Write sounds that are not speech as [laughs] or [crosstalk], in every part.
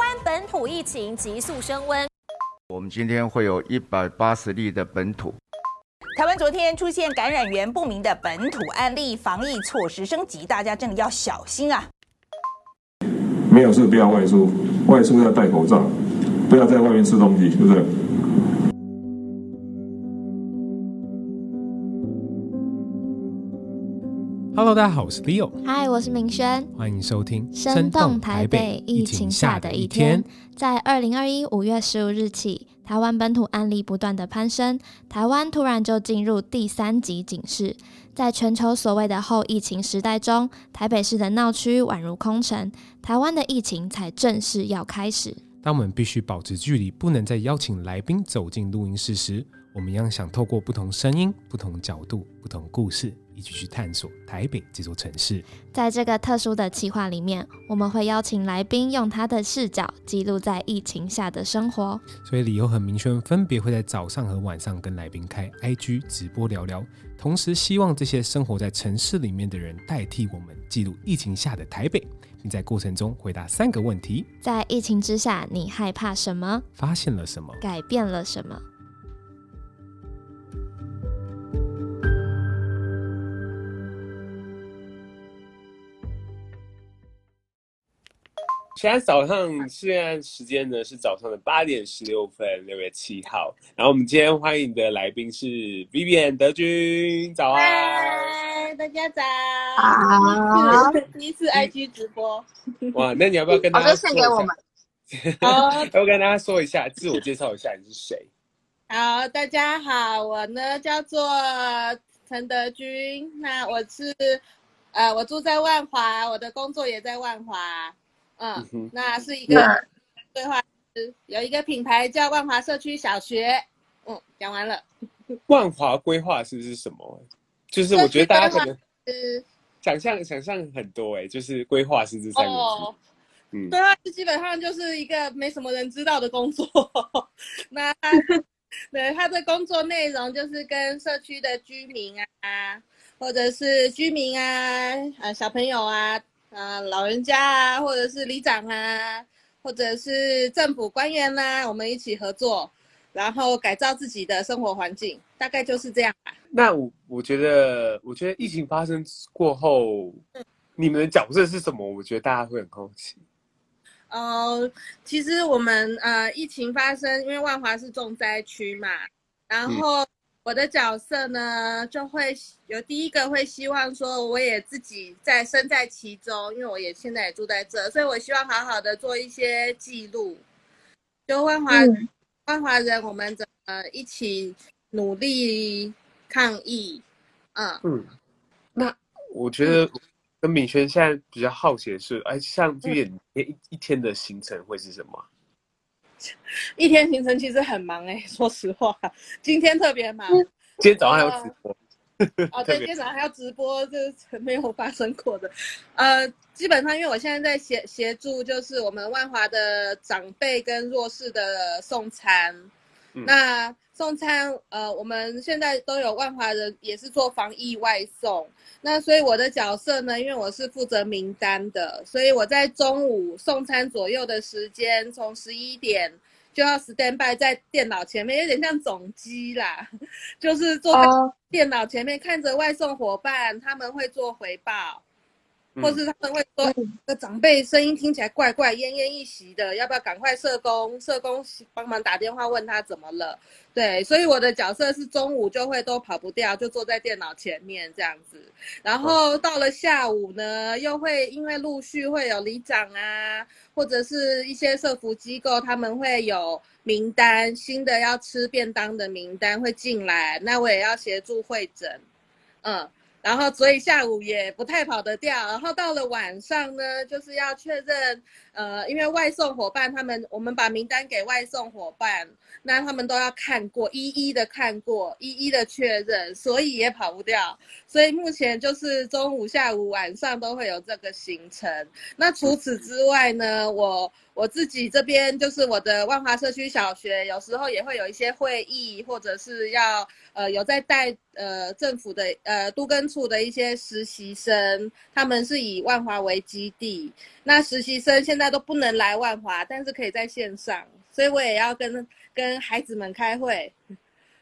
湾本土疫情急速升温。我们今天会有一百八十例的本土。台湾昨天出现感染源不明的本土案例，防疫措施升级，大家真的要小心啊！没有事不要外出，外出要戴口罩，不要在外面吃东西，是不是？Hello，大家好，我是 Leo。Hi，我是明轩。欢迎收听《生动台北疫情下的一天》。在二零二一五月十五日起，台湾本土案例不断的攀升，台湾突然就进入第三级警示。在全球所谓的后疫情时代中，台北市的闹区宛如空城，台湾的疫情才正式要开始。当我们必须保持距离，不能再邀请来宾走进录音室时，我们一样想透过不同声音、不同角度、不同故事。一起去探索台北这座城市。在这个特殊的企划里面，我们会邀请来宾用他的视角记录在疫情下的生活。所以理由很明轩分别会在早上和晚上跟来宾开 IG 直播聊聊，同时希望这些生活在城市里面的人代替我们记录疫情下的台北，并在过程中回答三个问题：在疫情之下，你害怕什么？发现了什么？改变了什么？现在早上，现在时间呢是早上的八点十六分，六月七号。然后我们今天欢迎的来宾是 Vivian 德军，早安，嗨，大家早，好，[laughs] 第一次 IG 直播，[laughs] 哇，那你要不要跟大家说一下？献给我们，好，[laughs] 要不要跟大家说一下，自我介绍一下，你是谁？好，大家好，我呢叫做陈德军，那我是呃，我住在万华，我的工作也在万华。嗯，那是一个规划师，有一个品牌叫万华社区小学。嗯，讲完了。万华规划师是什么？就是我觉得大家可能想象想象很多哎，就是规划师这三个字。哦、嗯，对啊，基本上就是一个没什么人知道的工作。[laughs] 那 [laughs] 对他的工作内容就是跟社区的居民啊，或者是居民啊，呃，小朋友啊。啊，老人家啊，或者是里长啊，或者是政府官员啦、啊，我们一起合作，然后改造自己的生活环境，大概就是这样吧。那我我觉得，我觉得疫情发生过后，嗯、你们的角色是什么？我觉得大家会很好奇。呃，其实我们呃，疫情发生，因为万华是重灾区嘛，然后。嗯我的角色呢，就会有第一个会希望说，我也自己在身在其中，因为我也现在也住在这，所以我希望好好的做一些记录。就万华、嗯、万华人，我们怎么一起努力抗疫？嗯嗯。那我觉得跟敏轩现在比较好奇的是，哎，像毕业一一天的行程会是什么？[laughs] 一天行程其实很忙哎、欸，[laughs] 说实话，今天特别忙。今天早上还要直播。呃、哦，对，今天早上还要 [laughs] 直播，这是没有发生过的。呃，基本上因为我现在在协协助，就是我们万华的长辈跟弱势的送餐。嗯、那送餐，呃，我们现在都有万华人也是做防疫外送。那所以我的角色呢，因为我是负责名单的，所以我在中午送餐左右的时间，从十一点就要 stand by 在电脑前面，有点像总机啦，[laughs] 就是坐在电脑前面看着外送伙伴，他们会做回报。或是他们会说，这长辈声音听起来怪怪、奄奄一息的，要不要赶快社工？社工帮忙打电话问他怎么了？对，所以我的角色是中午就会都跑不掉，就坐在电脑前面这样子。然后到了下午呢，又会因为陆续会有里长啊，或者是一些社福机构，他们会有名单，新的要吃便当的名单会进来，那我也要协助会诊，嗯。然后，所以下午也不太跑得掉。然后到了晚上呢，就是要确认，呃，因为外送伙伴他们，我们把名单给外送伙伴，那他们都要看过，一一的看过，一一的确认，所以也跑不掉。所以目前就是中午、下午、晚上都会有这个行程。那除此之外呢，我我自己这边就是我的万华社区小学，有时候也会有一些会议，或者是要呃有在带呃政府的呃都更处的一些实习生，他们是以万华为基地，那实习生现在都不能来万华，但是可以在线上，所以我也要跟跟孩子们开会，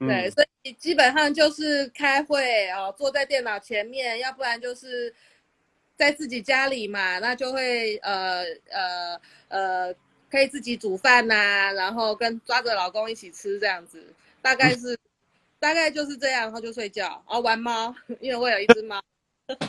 对，嗯、所以基本上就是开会哦，坐在电脑前面，要不然就是。在自己家里嘛，那就会呃呃呃，可以自己煮饭呐、啊，然后跟抓着老公一起吃这样子，大概是、嗯、大概就是这样，然后就睡觉，然后玩猫，[laughs] 因为我有一只猫，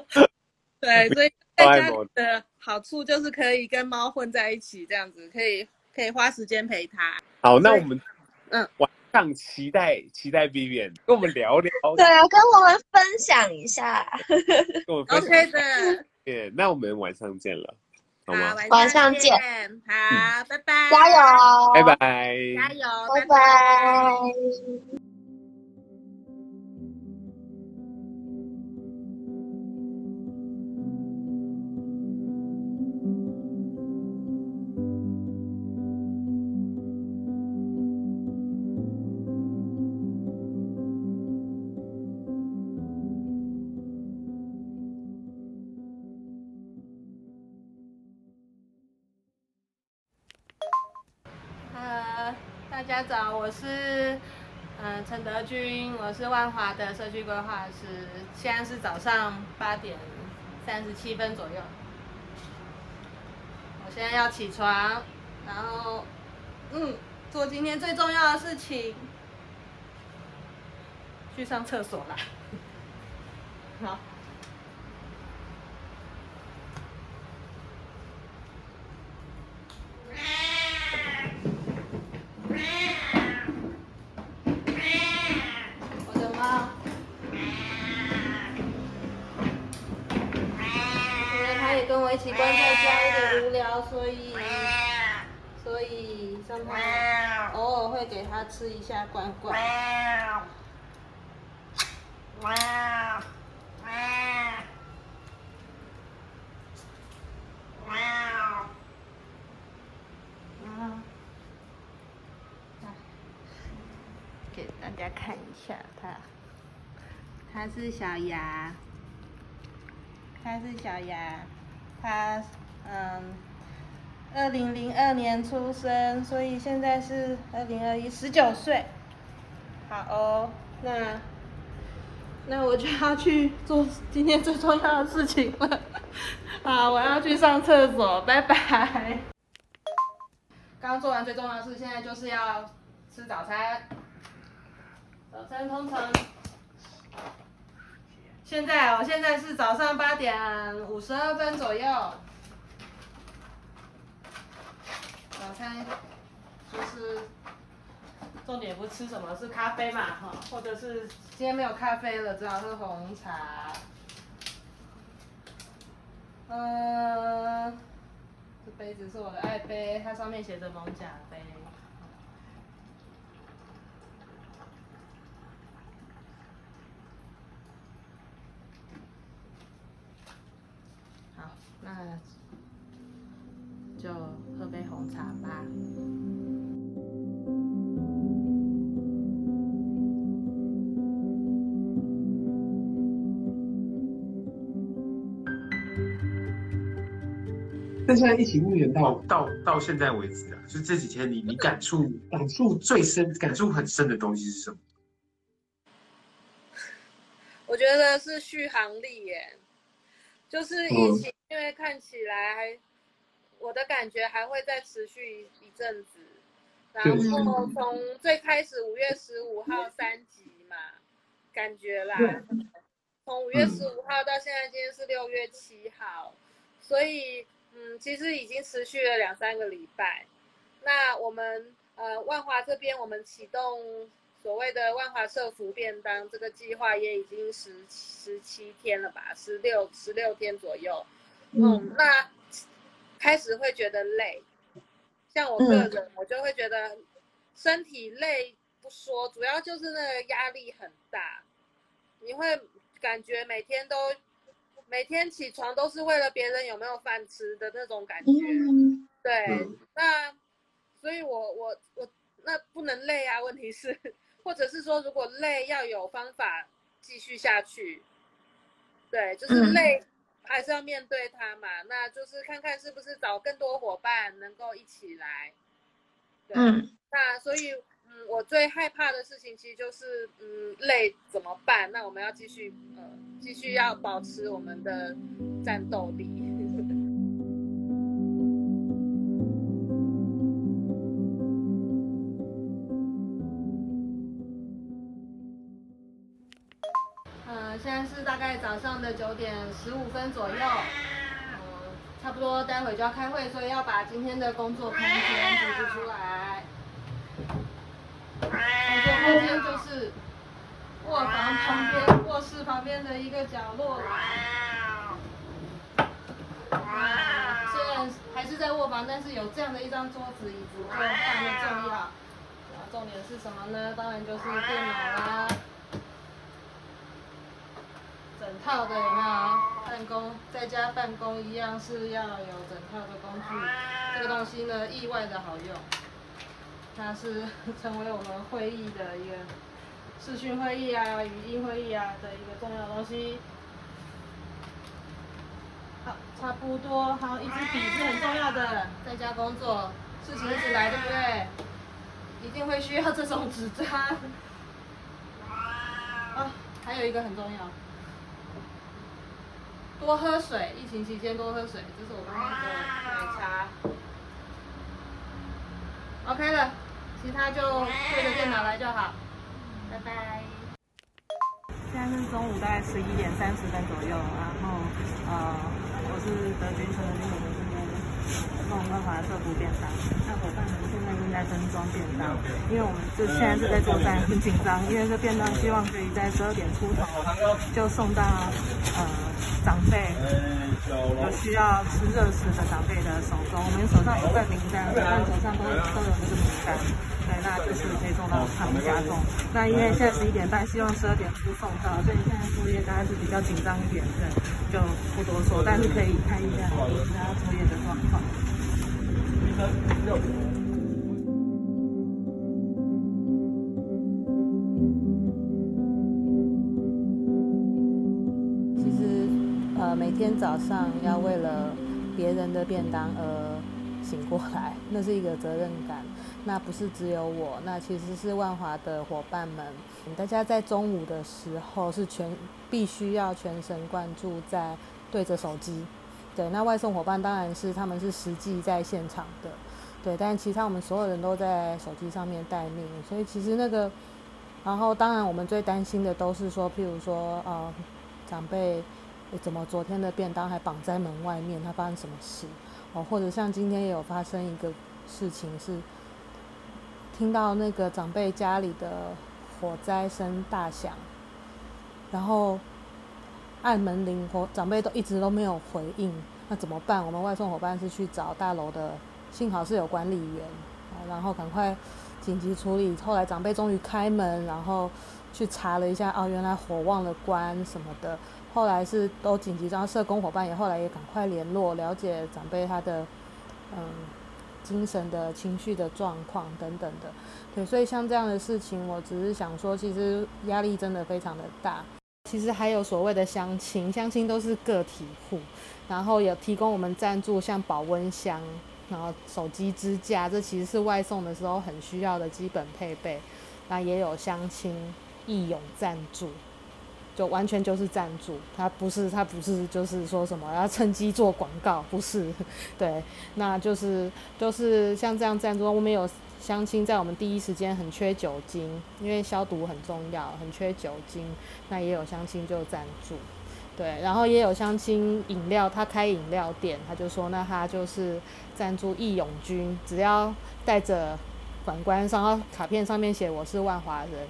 [laughs] 对，所以 [laughs] 在家里的好处就是可以跟猫混在一起，这样子可以可以花时间陪它。好，那我们嗯晚上期待期待 Vivian 跟我们聊聊，对啊，跟我们分享一下，跟我们 [laughs] 分享 OK 的。Yeah, 那我们晚上见了，好吗？晚上见，好，拜拜，加油，拜拜，加油，拜拜。大家早，我是嗯陈德军，我是万华的社区规划师，现在是早上八点三十七分左右，我现在要起床，然后嗯做今天最重要的事情，去上厕所啦，[laughs] 好。一起关在家有点无聊，所以所以上他偶尔会给他吃一下罐罐。给大家看一下他，他是小牙，他是小牙。他嗯，二零零二年出生，所以现在是二零二一，十九岁。好哦，那那我就要去做今天最重要的事情了。好，我要去上厕所，拜拜。刚做完最重要的事，现在就是要吃早餐。早餐通常。现在哦，现在是早上八点五十二分左右。早餐就是重点不吃什么，是咖啡嘛哈，或者是今天没有咖啡了，只好喝红茶。嗯，这杯子是我的爱杯，它上面写着蒙甲杯。那就喝杯红茶吧。那现在疫情复原到到到现在为止啊，就这几天你你感触 [laughs] 感触最深、感触很深的东西是什么？[laughs] 我觉得是续航力耶，就是疫情。因为看起来还，我的感觉还会再持续一一阵子，然后从最开始五月十五号三级嘛，感觉啦，从五月十五号到现在今天是六月七号，所以嗯，其实已经持续了两三个礼拜。那我们呃万华这边我们启动所谓的万华社福便当这个计划也已经十十七天了吧，十六十六天左右。嗯，那开始会觉得累，像我个人，嗯、我就会觉得身体累不说，主要就是那个压力很大，你会感觉每天都每天起床都是为了别人有没有饭吃的那种感觉。嗯、对，那所以我我我那不能累啊，问题是，或者是说如果累要有方法继续下去，对，就是累还是要面对它嘛，嗯、那就是看看是不是找更多伙伴能够一起来，对，嗯、那所以。嗯，我最害怕的事情其实就是，嗯，累怎么办？那我们要继续，呃，继续要保持我们的战斗力。现在是大概早上的九点十五分左右，呃，差不多待会就要开会，所以要把今天的工作空间布置出来。工作空间就是卧房旁边、卧室旁边的一个角落了。虽然还是在卧房，但是有这样的一张桌子、椅子，就非常的重要。重点是什么呢？当然就是电脑啦。整套的有没有？办公在家办公一样是要有整套的工具。这个东西呢，意外的好用。它是成为我们会议的一个视讯会议啊、语音会议啊的一个重要东西。好，差不多。好，一支笔是很重要的，在家工作，事情一直来，对不对？一定会需要这种纸张。啊，还有一个很重要，多喝水。疫情期间多喝水，这是我刚刚的奶茶。OK 了。其他就对着电脑来就好，拜拜。现在是中午大概十一点三十分左右，然后呃，我是德军陈德军，我们这边弄办法设补便当。那伙伴们现在正在分装便当，因为我们就现在是在做饭，很紧张，因为这便当希望可以在十二点出头就送到呃长辈，有需要吃热食的长辈的手中。我们手上有份名单，伙伴手上都都有这个名单。那就是可以送到他们家中。那因为现在十一点半，希望十二点出送到，所以现在作业大家是比较紧张一点，对，就不多说，但是可以看一下其他作业的状况。其实，呃，每天早上要为了别人的便当而醒过来，那是一个责任感。那不是只有我，那其实是万华的伙伴们，大家在中午的时候是全必须要全神贯注在对着手机，对，那外送伙伴当然是他们是实际在现场的，对，但其他我们所有人都在手机上面待命，所以其实那个，然后当然我们最担心的都是说，譬如说呃长辈怎么昨天的便当还绑在门外面，他发生什么事？哦，或者像今天也有发生一个事情是。听到那个长辈家里的火灾声大响，然后按门铃，或长辈都一直都没有回应，那怎么办？我们外送伙伴是去找大楼的，幸好是有管理员，然后赶快紧急处理。后来长辈终于开门，然后去查了一下，哦，原来火忘了关什么的。后来是都紧急，然后社工伙伴也后来也赶快联络，了解长辈他的嗯。精神的情绪的状况等等的，对，所以像这样的事情，我只是想说，其实压力真的非常的大。其实还有所谓的相亲，相亲都是个体户，然后有提供我们赞助，像保温箱，然后手机支架，这其实是外送的时候很需要的基本配备。那也有相亲义勇赞助。就完全就是赞助，他不是他不是就是说什么要趁机做广告，不是，[laughs] 对，那就是就是像这样赞助，我们有相亲在我们第一时间很缺酒精，因为消毒很重要，很缺酒精，那也有相亲就赞助，对，然后也有相亲饮料，他开饮料店，他就说那他就是赞助义勇军，只要带着反官上卡片上面写我是万华人。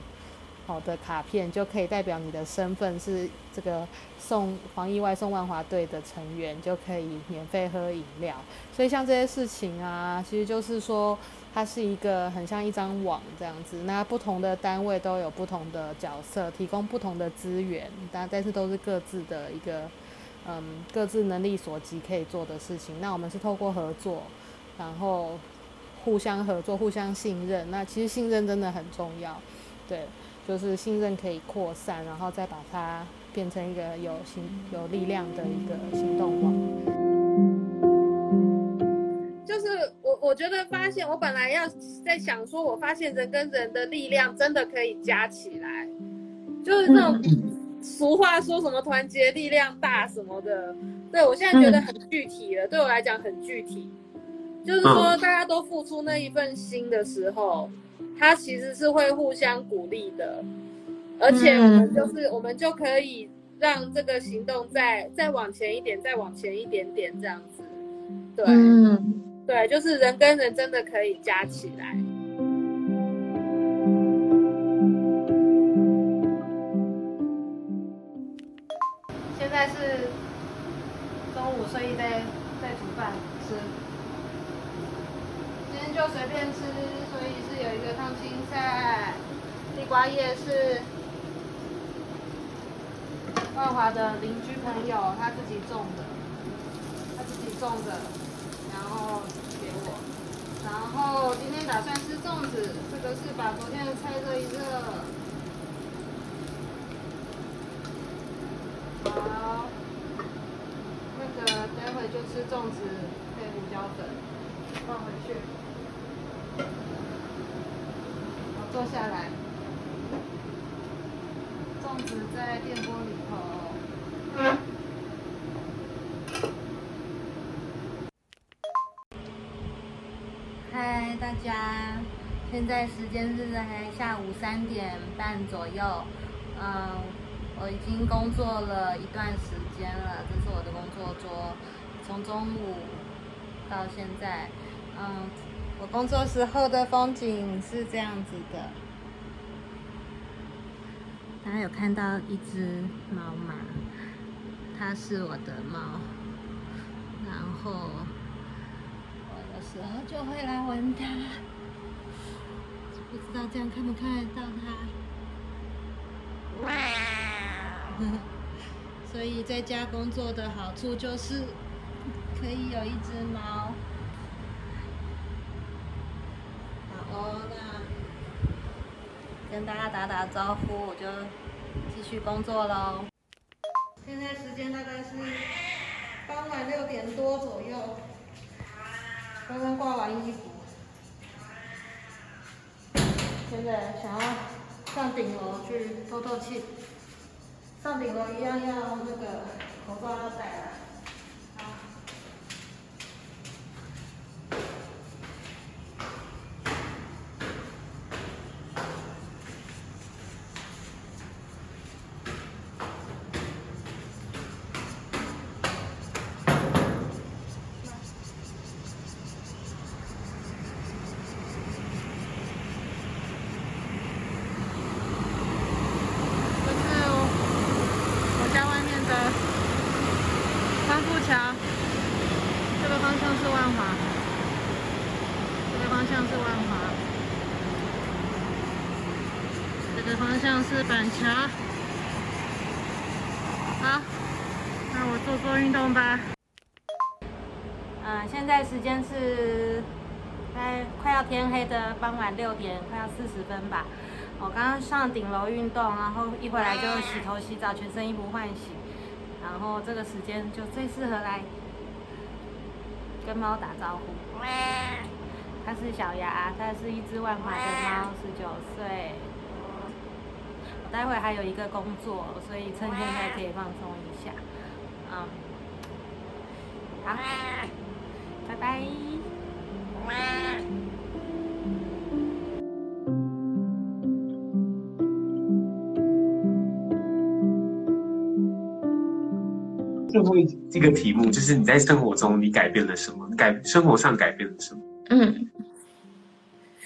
好的卡片就可以代表你的身份是这个送防疫外送万华队的成员，就可以免费喝饮料。所以像这些事情啊，其实就是说它是一个很像一张网这样子。那不同的单位都有不同的角色，提供不同的资源，但但是都是各自的一个嗯各自能力所及可以做的事情。那我们是透过合作，然后互相合作、互相信任。那其实信任真的很重要，对，就是信任可以扩散，然后再把它变成一个有行有力量的一个行动网。就是我，我觉得发现，我本来要在想说，我发现人跟人的力量真的可以加起来，就是那种俗话说什么团结力量大什么的。对，我现在觉得很具体了，对我来讲很具体。就是说，大家都付出那一份心的时候，它其实是会互相鼓励的，而且我们就是我们就可以让这个行动再再往前一点，再往前一点点这样子。对。对，就是人跟人真的可以加起来。现在是中午，所以在在煮饭吃。今天就随便吃，所以是有一个烫青菜，地瓜叶是万华的邻居朋友他自己种的，他自己种的。然后给我，然后今天打算吃粽子，这个是把昨天的菜热一热。好，那个待会就吃粽子配胡椒粉，放回去。坐下来，粽子在电锅里头。嗯嗨，大家，现在时间是在下午三点半左右。嗯，我已经工作了一段时间了，这是我的工作桌，从中午到现在。嗯，我工作时候的风景是这样子的。大家有看到一只猫吗？它是我的猫，然后我有。时候就会来闻它，不知道这样看不看得到它。[laughs] 所以在家工作的好处就是可以有一只猫。好哦，那跟大家打打招呼，我就继续工作喽。现在时间大概是傍晚六点多左右。刚刚挂完衣服，现在想要上顶楼去透透气。上顶楼一样要那个口罩要戴了。万华，这个方向是万华，这个方向是板桥，好，那我做做运动吧。嗯，现在时间是在快要天黑的傍晚六点，快要四十分吧。我刚刚上顶楼运动，然后一回来就洗头洗澡，全身衣服换洗，然后这个时间就最适合来跟猫打招呼。它是小牙，它是一只万华的猫，十九岁。我待会还有一个工作，所以趁现在可以放松一下。嗯，好，拜拜。最后一个题目就是你在生活中你改变了什么？改生活上改变了什么？嗯，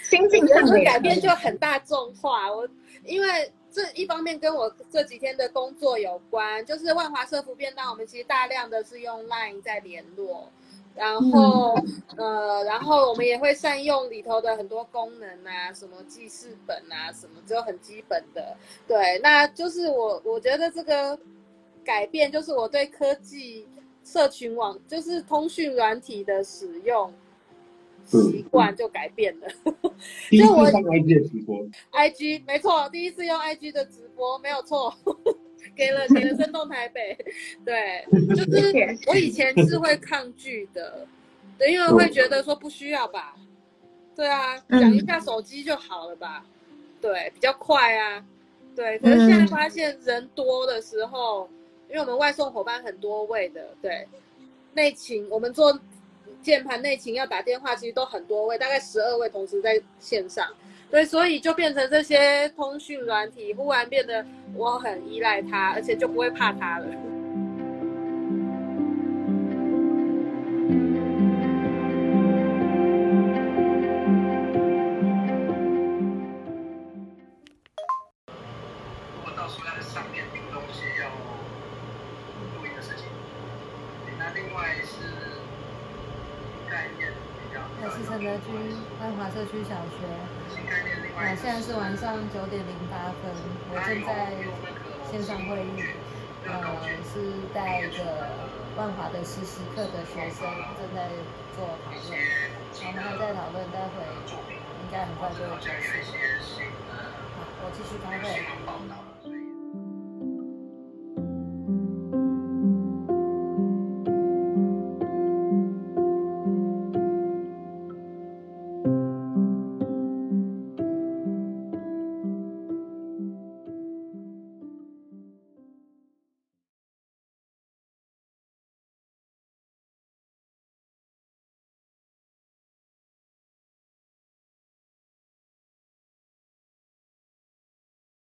心境上的改变就很大众化。我因为。这一方面跟我这几天的工作有关，就是万华社福便当，我们其实大量的是用 Line 在联络，然后、嗯、呃，然后我们也会善用里头的很多功能啊，什么记事本啊，什么只有很基本的，对，那就是我我觉得这个改变就是我对科技社群网，就是通讯软体的使用。习惯就改变了。第一次上 IG 的直播，IG 没错，第一次用 IG 的直播没有错，给了给了生动台北。对，就是我以前是会抗拒的，对，因为会觉得说不需要吧。对啊，讲一下手机就好了吧。对，比较快啊。对，可是现在发现人多的时候，因为我们外送伙伴很多位的，对，内勤我们做。键盘内勤要打电话，其实都很多位，大概十二位同时在线上，对，所以就变成这些通讯软体忽然变得我很依赖它，而且就不会怕它了。万华的实习课的学生正在做讨论，我们还在讨论，待会应该很快就会结束。好，我继续开会。